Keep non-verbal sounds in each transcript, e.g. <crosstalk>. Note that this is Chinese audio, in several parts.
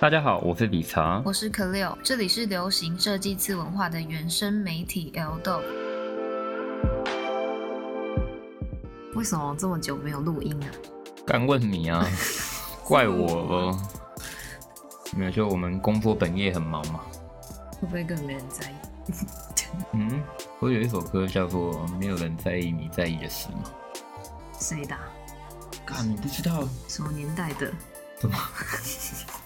大家好，我是理查，我是可六，这里是流行设计次文化的原生媒体 L-Dope。为什么这么久没有录音啊？刚问你啊，<laughs> 怪我了。没有，就我们工作本业很忙嘛。会不会根本没人在意？<laughs> 嗯，我有一首歌叫做《没有人在意你在意的事》吗？谁的？啊，你不知道？什么年代的？什么？<laughs>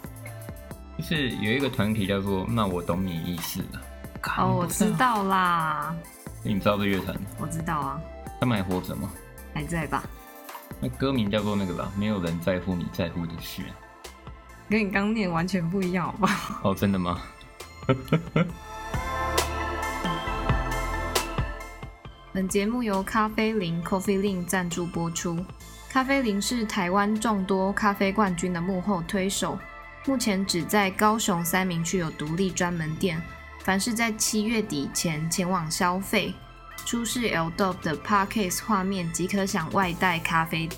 就是有一个团体叫做“那我懂你意思了”。哦，我知道啦。你知道这乐团？我知道啊。他们还活着吗？还在吧。那歌名叫做那个吧，没有人在乎你在乎的事。跟你刚念完全不一样，好不好？哦，真的吗？<laughs> 本节目由咖啡林 Coffee Lin 赞助播出。咖啡林是台湾众多咖啡冠军的幕后推手，目前只在高雄三明区有独立专门店。凡是在七月底前前往消费，出示 L-Dope 的 Parkcase 画面即可享外带咖啡。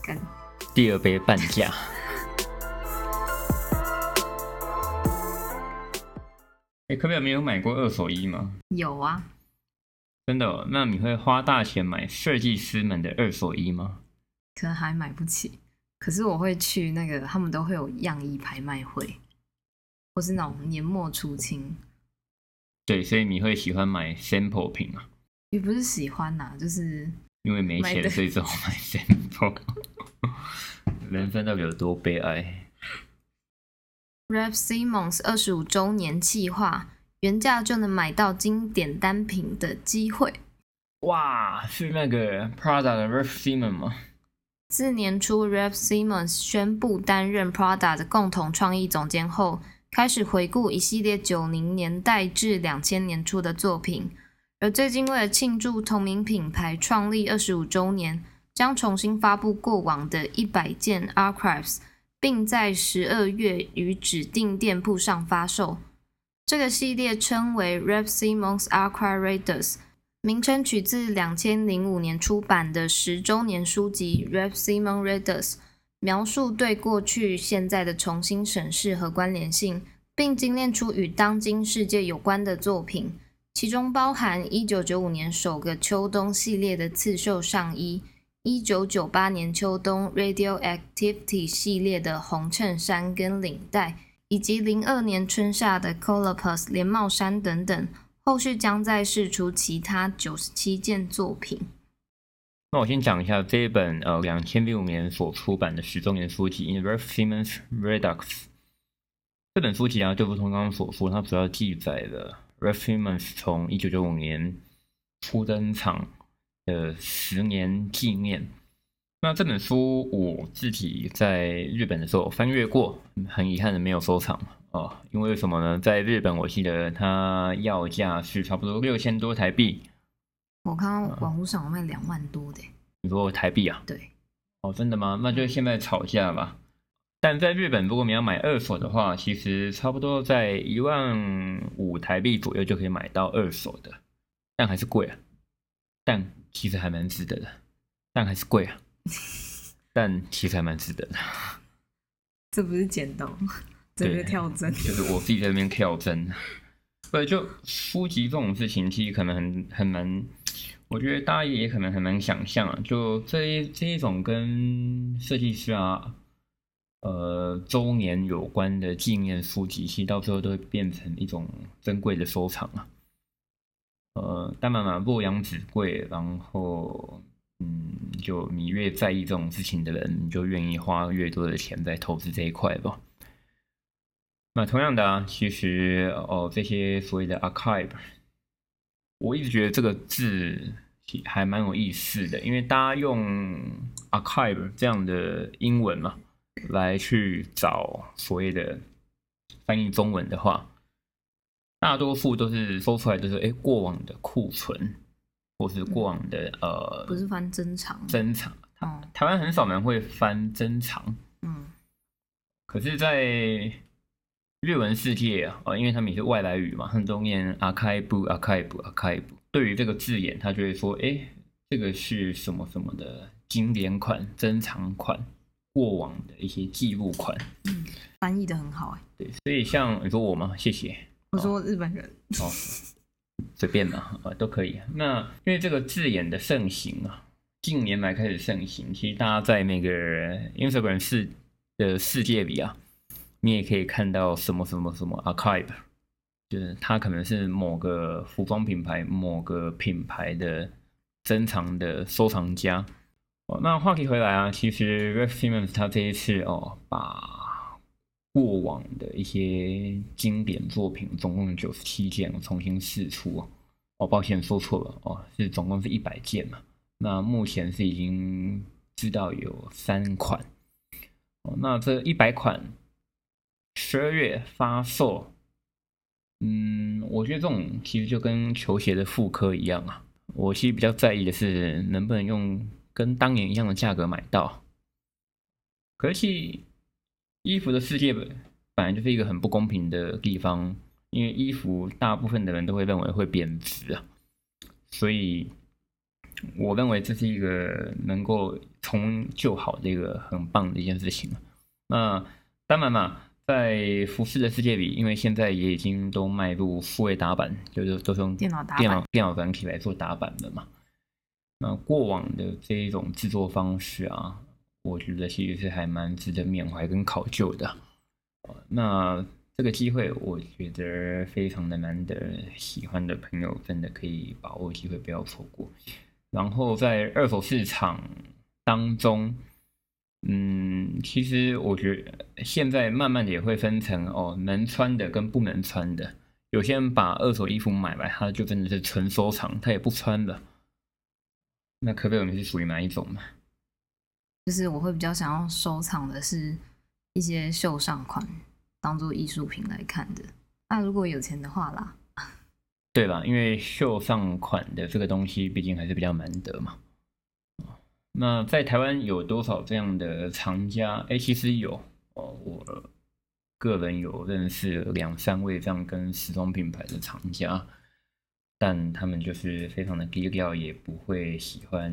干，第二杯半价。哎，可不可以没有买过二手衣吗？有啊。真的哦？那你会花大钱买设计师们的二手衣吗？可能还买不起，可是我会去那个，他们都会有样衣拍卖会，或是那种年末出清。对，所以你会喜欢买 sample 品啊？也不是喜欢呐、啊，就是因为没钱，所以只好买 <laughs> sample。人生到底有多悲哀？Raf Simons 二十五周年计划。原价就能买到经典单品的机会，哇！是那个 Prada 的 Raf Simons 吗？自年初 Raf Simons 宣布担任 Prada 的共同创意总监后，开始回顾一系列九零年代至两千年初的作品。而最近为了庆祝同名品牌创立二十五周年，将重新发布过往的一百件 Archives，并在十二月于指定店铺上发售。这个系列称为 Raf Simons Archive Readers，名称取自两千零五年出版的十周年书籍 Rev Simon Readers，描述对过去、现在的重新审视和关联性，并精炼出与当今世界有关的作品，其中包含一九九五年首个秋冬系列的刺绣上衣，一九九八年秋冬 Radioactivity 系列的红衬衫跟领带。以及零二年春夏的 colorpus 连帽衫等等，后续将再释出其他九十七件作品。那我先讲一下这一本呃两千零五年所出版的十周年书籍《Raf Simons Redux》。这本书籍啊，就如同刚刚所说，它主要记载了 Raf Simons 从一九九五年初登场的十年纪念。那这本书我自己在日本的时候翻阅过，很遗憾的没有收藏哦。因为什么呢？在日本我记得它要价是差不多六千多台币。我看到网络上有卖两万多的。你说台币啊？对。哦，真的吗？那就现在炒价吧。但在日本，如果你要买二手的话，其实差不多在一万五台币左右就可以买到二手的，但还是贵啊。但其实还蛮值得的，但还是贵啊。<laughs> 但其实还蛮值得的。这不是剪刀，这是跳针。就是我自己在那边跳针。<laughs> 对，就书籍这种事情，其实可能很很难。我觉得大家也可能很难想象啊。就这一这一种跟设计师啊，呃，周年有关的纪念书籍，其实到最后都会变成一种珍贵的收藏啊。呃，当然嘛，洛阳纸贵，然后。嗯，就你越在意这种事情的人，你就愿意花越多的钱在投资这一块吧。那同样的啊，其实哦，这些所谓的 archive，我一直觉得这个字还蛮有意思的，因为大家用 archive 这样的英文嘛，来去找所谓的翻译中文的话，大多数都是搜出来就是哎过往的库存。或是过往的、嗯、呃，不是翻珍藏，珍藏。台台湾很少人会翻珍藏，嗯。可是，在日文世界啊，因为他们也是外来语嘛。很多念阿开布、阿开布、阿开布。对于这个字眼，他就会说，哎，这个是什么什么的经典款、珍藏款、过往的一些记录款。嗯，翻译的很好哎。对，所以像你说我吗，谢谢。我说日本人。哦，随便嘛，啊都可以。那因为这个字眼的盛行啊，近年来开始盛行。其实大家在那个 Instagram 世的世界里啊。你也可以看到什么什么什么 archive，就是它可能是某个服装品牌、某个品牌的珍藏的收藏家。哦，那话题回来啊，其实 Raf Simons 他这一次哦，把过往的一些经典作品，总共九十七件重新释出。哦，抱歉说错了哦，是总共是一百件嘛。那目前是已经知道有三款。哦，那这一百款十二月发售。嗯，我觉得这种其实就跟球鞋的复刻一样啊。我其实比较在意的是能不能用。跟当年一样的价格买到，可是衣服的世界本本来就是一个很不公平的地方，因为衣服大部分的人都会认为会贬值啊，所以我认为这是一个能够重旧好的一个很棒的一件事情。那当然嘛，在服饰的世界里，因为现在也已经都迈入数位打版，就是都是用电脑打电脑电脑软体来做打版的嘛。那过往的这一种制作方式啊，我觉得其实是还蛮值得缅怀跟考究的。那这个机会，我觉得非常的难得，喜欢的朋友真的可以把握机会，不要错过。然后在二手市场当中，嗯，其实我觉得现在慢慢的也会分成哦，能穿的跟不能穿的。有些人把二手衣服买来，他就真的是纯收藏，他也不穿了。那可贝尔，你是属于哪一种呢？就是我会比较想要收藏的是一些秀上款，当做艺术品来看的。那如果有钱的话啦，对吧？因为秀上款的这个东西，毕竟还是比较难得嘛。那在台湾有多少这样的藏家？哎，其实有哦，我个人有认识两三位这样跟时装品牌的藏家。但他们就是非常的低调，也不会喜欢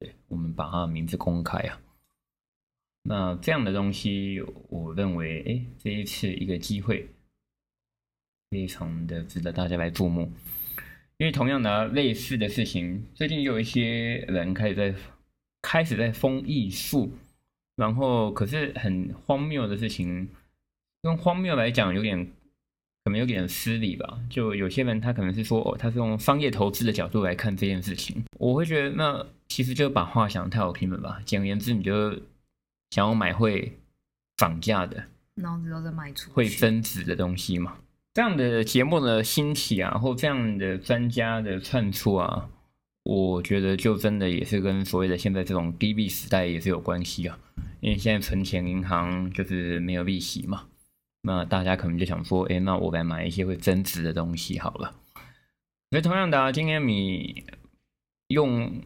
对我们把他的名字公开啊。那这样的东西，我认为，哎，这一次一个机会，非常的值得大家来注目。因为同样的类似的事情，最近有一些人开始在开始在封艺术，然后可是很荒谬的事情，用荒谬来讲有点。可能有点失礼吧，就有些人他可能是说，哦，他是用商业投资的角度来看这件事情。我会觉得，那其实就把话想得太好听了吧。简而言之，你就想要买会涨价的，脑子都在卖出会增值的东西嘛。这样的节目的兴起啊，或这样的专家的窜出啊，我觉得就真的也是跟所谓的现在这种低利时代也是有关系啊。因为现在存钱银行就是没有利息嘛。那大家可能就想说，哎，那我来买一些会增值的东西好了。所以同样的啊，今天你用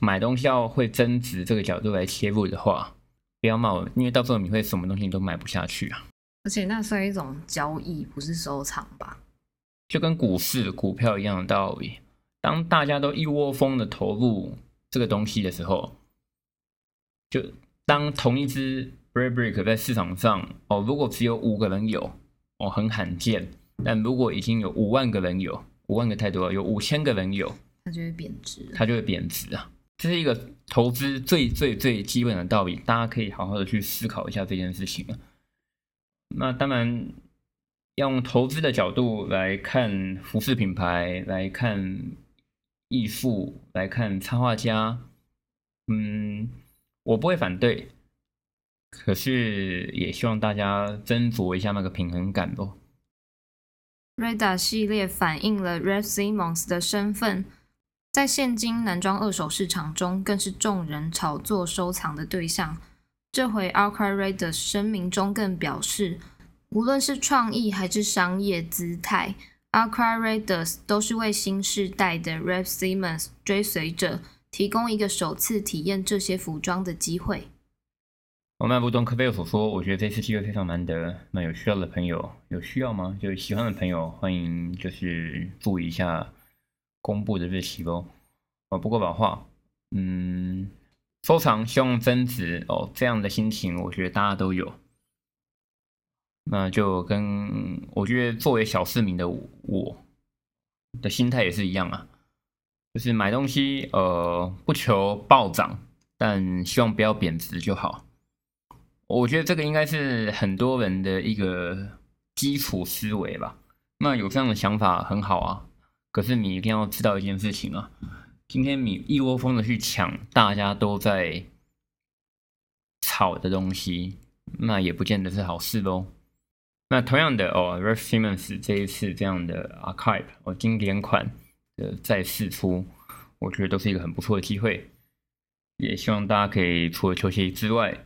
买东西要会增值这个角度来切入的话，不要骂我，因为到时候你会什么东西都买不下去啊。而且那算一种交易，不是收藏吧？就跟股市股票一样的道理。当大家都一窝蜂的投入这个东西的时候，就当同一只。Burberry 在市场上哦，如果只有五个人有哦，很罕见。但如果已经有五万个人有，五万个太多了，有五千个人有，它就会贬值。它就会贬值啊！这是一个投资最最最基本的道理，大家可以好好的去思考一下这件事情啊。那当然，用投资的角度来看服饰品牌，来看艺术，来看插画家，嗯，我不会反对。可是也希望大家斟酌一下那个平衡感咯。Reda 系列反映了 red simons 的身份，在现今男装二手市场中，更是众人炒作收藏的对象。这回 Arc'teryx Reda 声明中更表示，无论是创意还是商业姿态，Arc'teryx Reda 都是为新世代的 Raf Simons 追随者提供一个首次体验这些服装的机会。我们不懂可贝尔所说，我觉得这次机会非常难得。那有需要的朋友，有需要吗？就喜欢的朋友，欢迎就是注意一下公布的日期喽。哦，不过老话，嗯，收藏希望增值哦，这样的心情，我觉得大家都有。那就跟我觉得作为小市民的我的心态也是一样啊，就是买东西呃不求暴涨，但希望不要贬值就好。我觉得这个应该是很多人的一个基础思维吧。那有这样的想法很好啊，可是你一定要知道一件事情啊，今天你一窝蜂的去抢大家都在炒的东西，那也不见得是好事喽。那同样的哦，Raf Simons 这一次这样的 Archive 哦经典款的再释出，我觉得都是一个很不错的机会。也希望大家可以除了球鞋之外，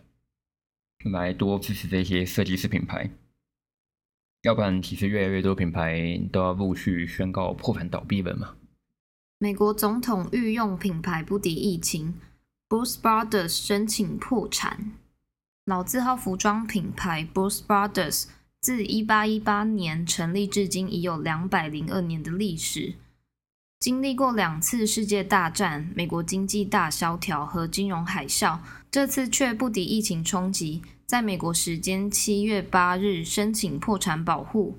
来多支持这些设计师品牌。要不然，其实越来越多品牌都要陆续宣告破产倒闭了嘛。美国总统御用品牌不敌疫情，Bruce Brothers 申请破产。老字号服装品牌 Bruce Brothers。自一八一八年成立至今，已有两百零二年的历史。经历过两次世界大战、美国经济大萧条和金融海啸，这次却不敌疫情冲击，在美国时间七月八日申请破产保护。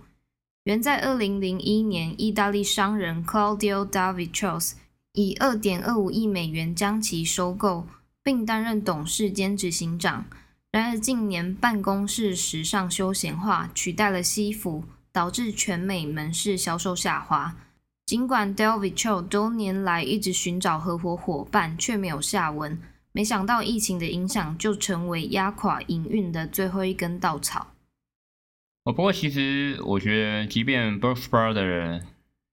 原在二零零一年，意大利商人 Claudio David-Charles 以二点二五亿美元将其收购，并担任董事兼执行长。然而，近年办公室时尚休闲化取代了西服，导致全美门市销售下滑。尽管 David-Charles 多年来一直寻找合伙伙伴，却没有下文。没想到疫情的影响就成为压垮营运的最后一根稻草。哦，不过其实我觉得，即便 Brooks Brother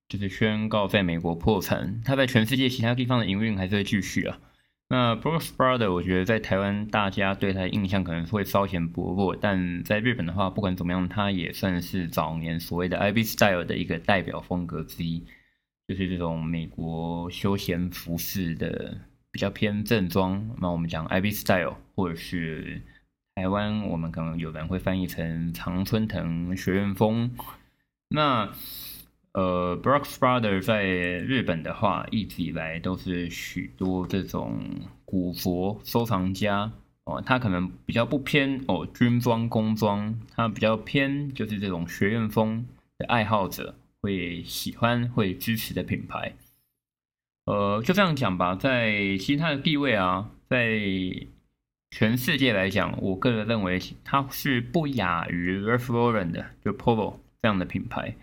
就是宣告在美国破产，他在全世界其他地方的营运还是会继续啊。那 Brooks Brother，我觉得在台湾大家对他的印象可能会稍显薄弱，但在日本的话，不管怎么样，他也算是早年所谓的 IB Style 的一个代表风格之一，就是这种美国休闲服饰的比较偏正装。那我们讲 IB Style，或者是台湾我们可能有人会翻译成常春藤学院风。那呃，Brooks Brother 在日本的话，一直以来都是许多这种古佛收藏家哦，他可能比较不偏哦军装工装，他比较偏就是这种学院风的爱好者会喜欢会支持的品牌。呃，就这样讲吧，在其他的地位啊，在全世界来讲，我个人认为它是不亚于 Ralph Lauren 的，就 Polo 这样的品牌。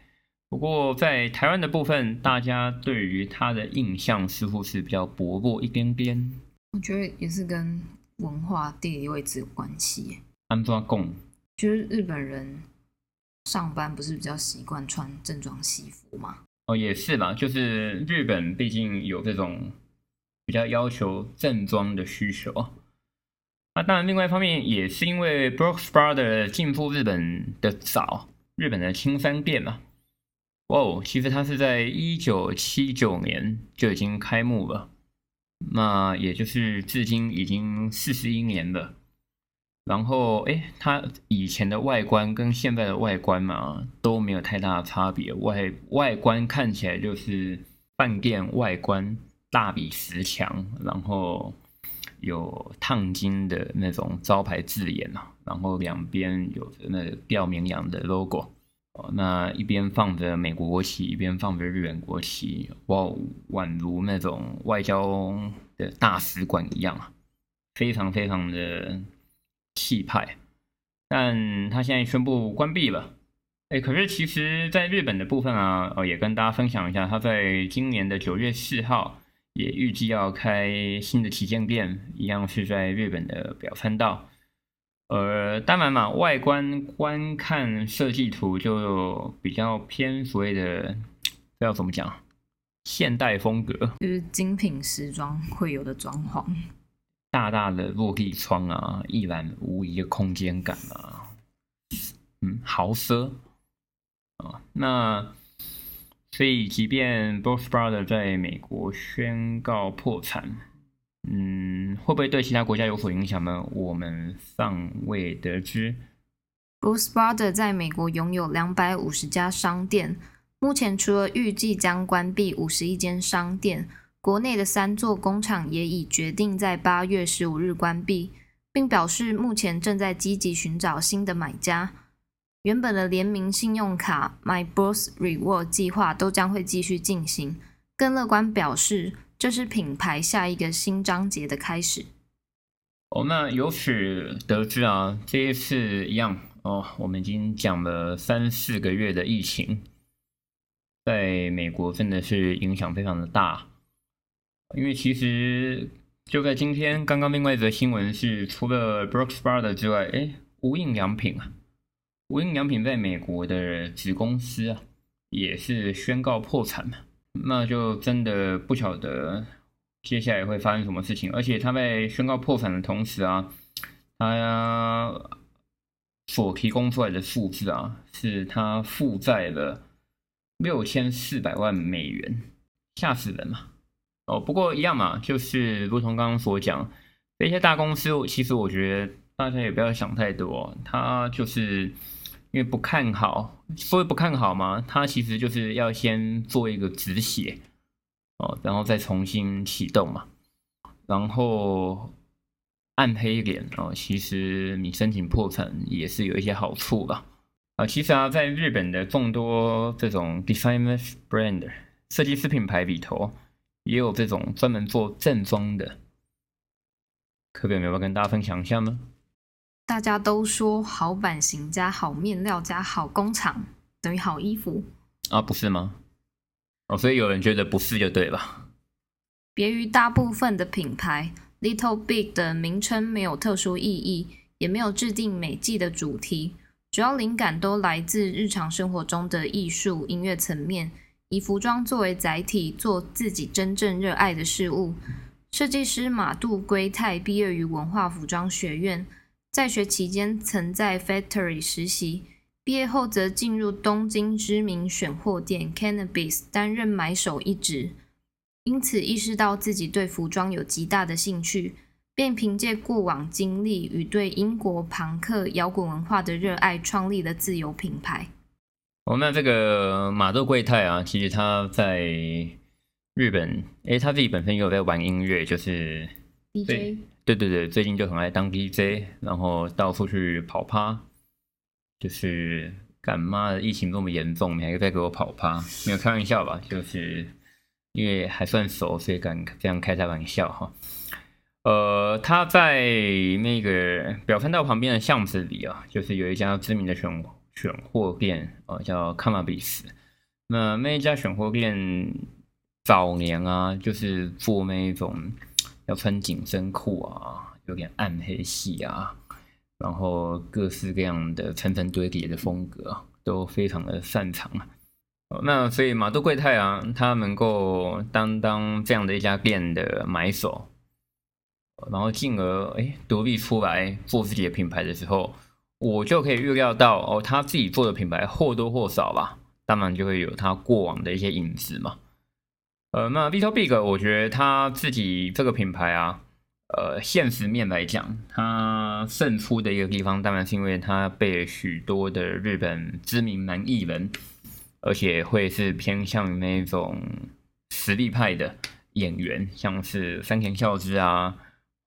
不过，在台湾的部分，大家对于它的印象似乎是比较薄弱一点点。我觉得也是跟文化地理位置有关系。安怎讲？就是日本人上班不是比较习惯穿正装西服吗？哦，也是吧。就是日本毕竟有这种比较要求正装的需求。那当然，另外一方面也是因为 Brooks Brothers 进驻日本的早，日本的青山店嘛。哦，其实它是在一九七九年就已经开幕了，那也就是至今已经四十一年了。然后，哎，它以前的外观跟现在的外观嘛都没有太大的差别，外外观看起来就是饭店外观，大理石墙，然后有烫金的那种招牌字眼啊，然后两边有着那个吊绵羊的 logo。哦，那一边放着美国国旗，一边放着日本国旗，哇，宛如那种外交的大使馆一样啊，非常非常的气派。但他现在宣布关闭了，哎，可是其实在日本的部分啊，哦，也跟大家分享一下，他在今年的九月四号也预计要开新的旗舰店，一样是在日本的表参道。呃，当然嘛，外观观看设计图就比较偏所谓的，这要怎么讲？现代风格，就是精品时装会有的装潢，大大的落地窗啊，一览无遗的空间感啊，嗯，豪奢啊。那所以，即便 Bose Brother 在美国宣告破产。嗯，会不会对其他国家有所影响呢？我们尚未得知。Bruce Brother 在美国拥有两百五十家商店，目前除了预计将关闭五十一间商店，国内的三座工厂也已决定在八月十五日关闭，并表示目前正在积极寻找新的买家。原本的联名信用卡 My Boss Reward 计划都将会继续进行。更乐观表示，这是品牌下一个新章节的开始。哦，那由此得知啊，这一次一样哦，我们已经讲了三四个月的疫情，在美国真的是影响非常的大。因为其实就在今天，刚刚另外一则新闻是，除了 Brooks Brothers 之外，哎，无印良品啊。无印良品在美国的子公司啊，也是宣告破产嘛，那就真的不晓得接下来会发生什么事情。而且他在宣告破产的同时啊，他所提供出来的数字啊，是他负债了六千四百万美元，吓死人嘛！哦，不过一样嘛，就是如同刚刚所讲，这些大公司，其实我觉得大家也不要想太多，它就是。因为不看好，所以不看好嘛，他其实就是要先做一个止血哦，然后再重新启动嘛。然后暗黑一点哦，其实你申请破产也是有一些好处吧。啊，其实啊，在日本的众多这种 designers brand 设计师品牌里头，也有这种专门做正装的，可不可以要跟大家分享一下呢？大家都说好版型加好面料加好工厂等于好衣服啊，不是吗？哦，所以有人觉得不是就对了。别于大部分的品牌，Little Big 的名称没有特殊意义，也没有制定每季的主题，主要灵感都来自日常生活中的艺术、音乐层面，以服装作为载体，做自己真正热爱的事物。设计师马杜圭泰毕业于文化服装学院。在学期间，曾在 Factory 实习，毕业后则进入东京知名选货店 Cannabis 担任买手一职，因此意识到自己对服装有极大的兴趣，便凭借过往经历与对英国朋克摇滚文化的热爱，创立了自由品牌。哦，那这个马豆贵太啊，其实他在日本，诶，他自己本身也有在玩音乐，就是 DJ。对对对，最近就很爱当 DJ，然后到处去跑趴，就是干妈的疫情这么严重，你还在给我跑趴？没有开玩笑吧？就是因为还算熟，所以敢这样开开玩笑哈。呃，他在那个表参道旁边的巷子里啊，就是有一家知名的选选货店哦，叫 Cannabis。那那一家选货店早年啊，就是做那一种。要穿紧身裤啊，有点暗黑系啊，然后各式各样的层层堆叠的风格都非常的擅长啊。那所以马都贵太啊，他能够担当这样的一家店的买手，然后进而哎独立出来做自己的品牌的时候，我就可以预料到哦，他自己做的品牌或多或少吧，当然就会有他过往的一些影子嘛。呃，那 Little Big，我觉得他自己这个品牌啊，呃，现实面来讲，他胜出的一个地方，当然是因为他被许多的日本知名男艺人，而且会是偏向于那种实力派的演员，像是山田孝之啊，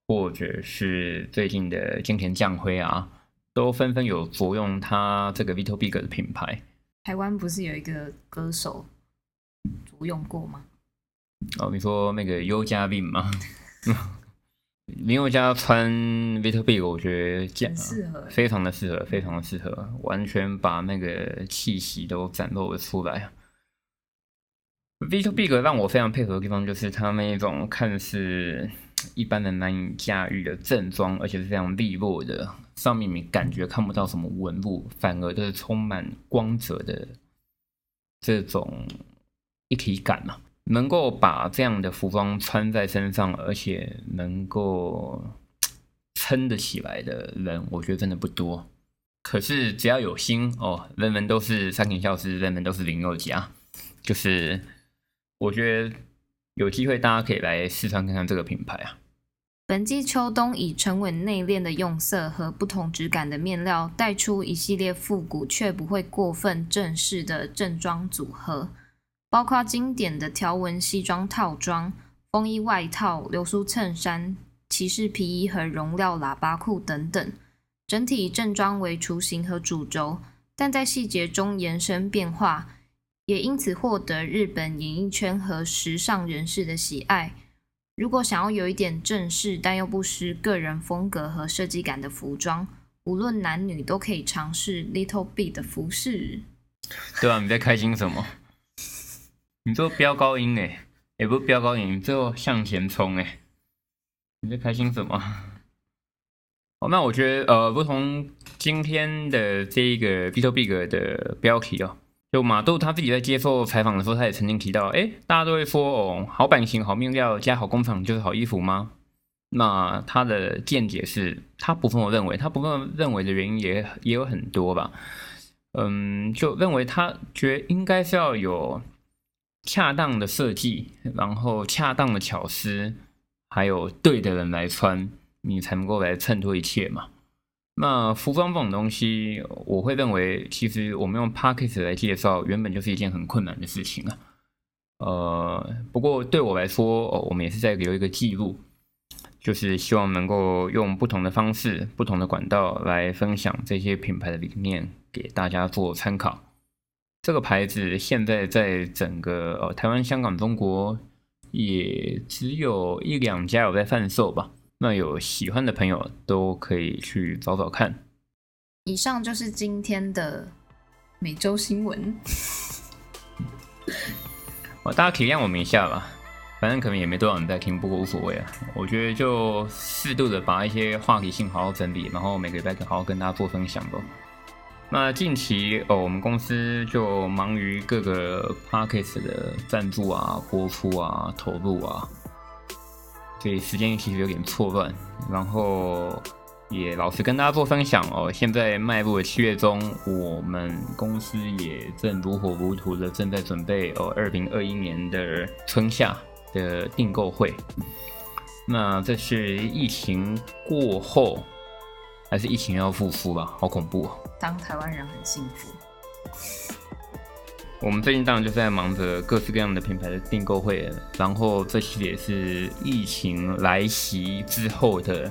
或者是最近的金田将辉啊，都纷纷有着用他这个 Little Big 的品牌。台湾不是有一个歌手着用过吗？哦，你说那个优嘉宾吗？林宥嘉穿 Little Big，我觉得这样适合，非常的适合，非常的适合，完全把那个气息都展露了出来。Little Big 让我非常配合的地方，就是他那一种看似一般人难以驾驭的正装，而且是非常利落的，上面你感觉看不到什么纹路，反而都是充满光泽的这种一体感嘛。能够把这样的服装穿在身上，而且能够撑得起来的人，我觉得真的不多。可是只要有心哦，人人都是三井孝之，人人都是林宥嘉。就是我觉得有机会，大家可以来试穿看看这个品牌啊。本季秋冬以沉稳内敛的用色和不同质感的面料，带出一系列复古却不会过分正式的正装组合。包括经典的条纹西装套装、风衣外套、流苏衬衫、骑士皮衣和绒料喇叭裤等等，整体正装为雏形和主轴，但在细节中延伸变化，也因此获得日本演艺圈和时尚人士的喜爱。如果想要有一点正式但又不失个人风格和设计感的服装，无论男女都可以尝试 Little B 的服饰。对啊，你在开心什么？你做飙高音哎，也不是飙高音，你最后向前冲哎，你在开心什么？好，那我觉得呃，不同今天的这一个 B to Big 的标题哦。就马豆他自己在接受采访的时候，他也曾经提到，哎，大家都会说哦，好版型、好面料加好工厂就是好衣服吗？那他的见解是，他不这么认为，他不这么认为的原因也也有很多吧。嗯，就认为他觉得应该是要有恰当的设计，然后恰当的巧思，还有对的人来穿，你才能够来衬托一切嘛。那服装这种东西，我会认为，其实我们用 Podcast 来介绍，原本就是一件很困难的事情啊。呃，不过对我来说，哦，我们也是在留一个记录，就是希望能够用不同的方式、不同的管道来分享这些品牌的理念，给大家做参考。这个牌子现在在整个呃台湾、香港、中国，也只有一两家有在贩售吧。那有喜欢的朋友都可以去找找看。以上就是今天的每周新闻。<laughs> 哦，大家体谅我们一下吧，反正可能也没多少人在听，不过无所谓啊。我觉得就适度的把一些话题性好好整理，然后每个礼拜好好跟大家做分享吧。那近期哦，我们公司就忙于各个 podcast 的赞助啊、播出啊、投入啊。所以时间其实有点错乱，然后也老实跟大家做分享哦。现在迈入了七月中，我们公司也正如火如荼的正在准备哦，二零二一年的春夏的订购会。那这是疫情过后，还是疫情要复苏吧？好恐怖哦！当台湾人很幸福。我们最近当然就是在忙着各式各样的品牌的订购会，然后这期也是疫情来袭之后的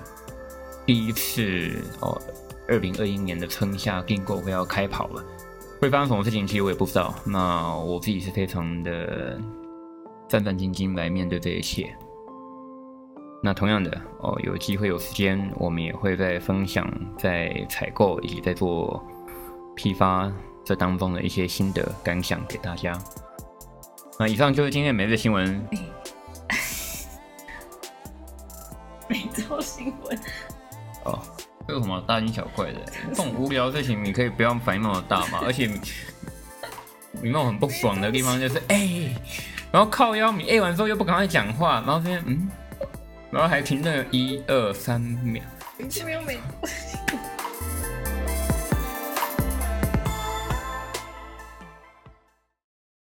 第一次哦，二零二一年的春夏订购会要开跑了，会发生什么事情其实我也不知道。那我自己是非常的战战兢兢来面对这一切。那同样的哦，有机会有时间，我们也会在分享在采购以及在做批发。这当中的一些心得感想给大家。那以上就是今天每日新闻。每周新闻。哦，这有什么大惊小怪的？这种无聊的事情，你可以不要反应那么大嘛。而且，你那种很不爽的地方就是，哎、欸，然后靠腰，你哎完之后又不赶快讲话，然后这边嗯，然后还停顿一二三秒。